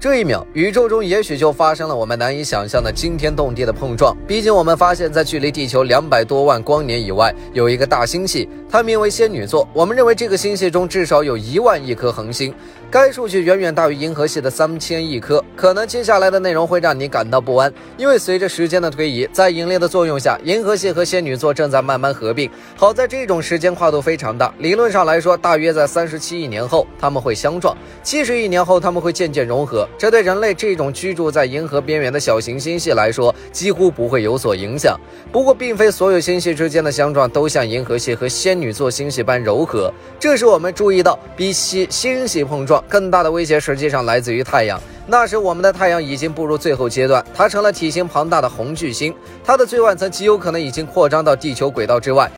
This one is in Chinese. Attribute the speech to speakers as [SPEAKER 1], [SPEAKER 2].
[SPEAKER 1] 这一秒，宇宙中也许就发生了我们难以想象的惊天动地的碰撞。毕竟，我们发现，在距离地球两百多万光年以外，有一个大星系，它名为仙女座。我们认为，这个星系中至少有一万亿颗恒星，该数据远远大于银河系的三千亿颗。可能接下来的内容会让你感到不安，因为随着时间的推移，在引力的作用下，银河系和仙女座正在慢慢合并。好在这种时间跨度非常大，理论上来说，大约在三十七亿年后，它们会相撞；七十亿年后，它们会渐渐融合。这对人类这种居住在银河边缘的小型星系来说，几乎不会有所影响。不过，并非所有星系之间的相撞都像银河系和仙女座星系般柔和。这时，我们注意到，比星星系碰撞更大的威胁，实际上来自于太阳。那时，我们的太阳已经步入最后阶段，它成了体型庞大的红巨星，它的最外层极有可能已经扩张到地球轨道之外。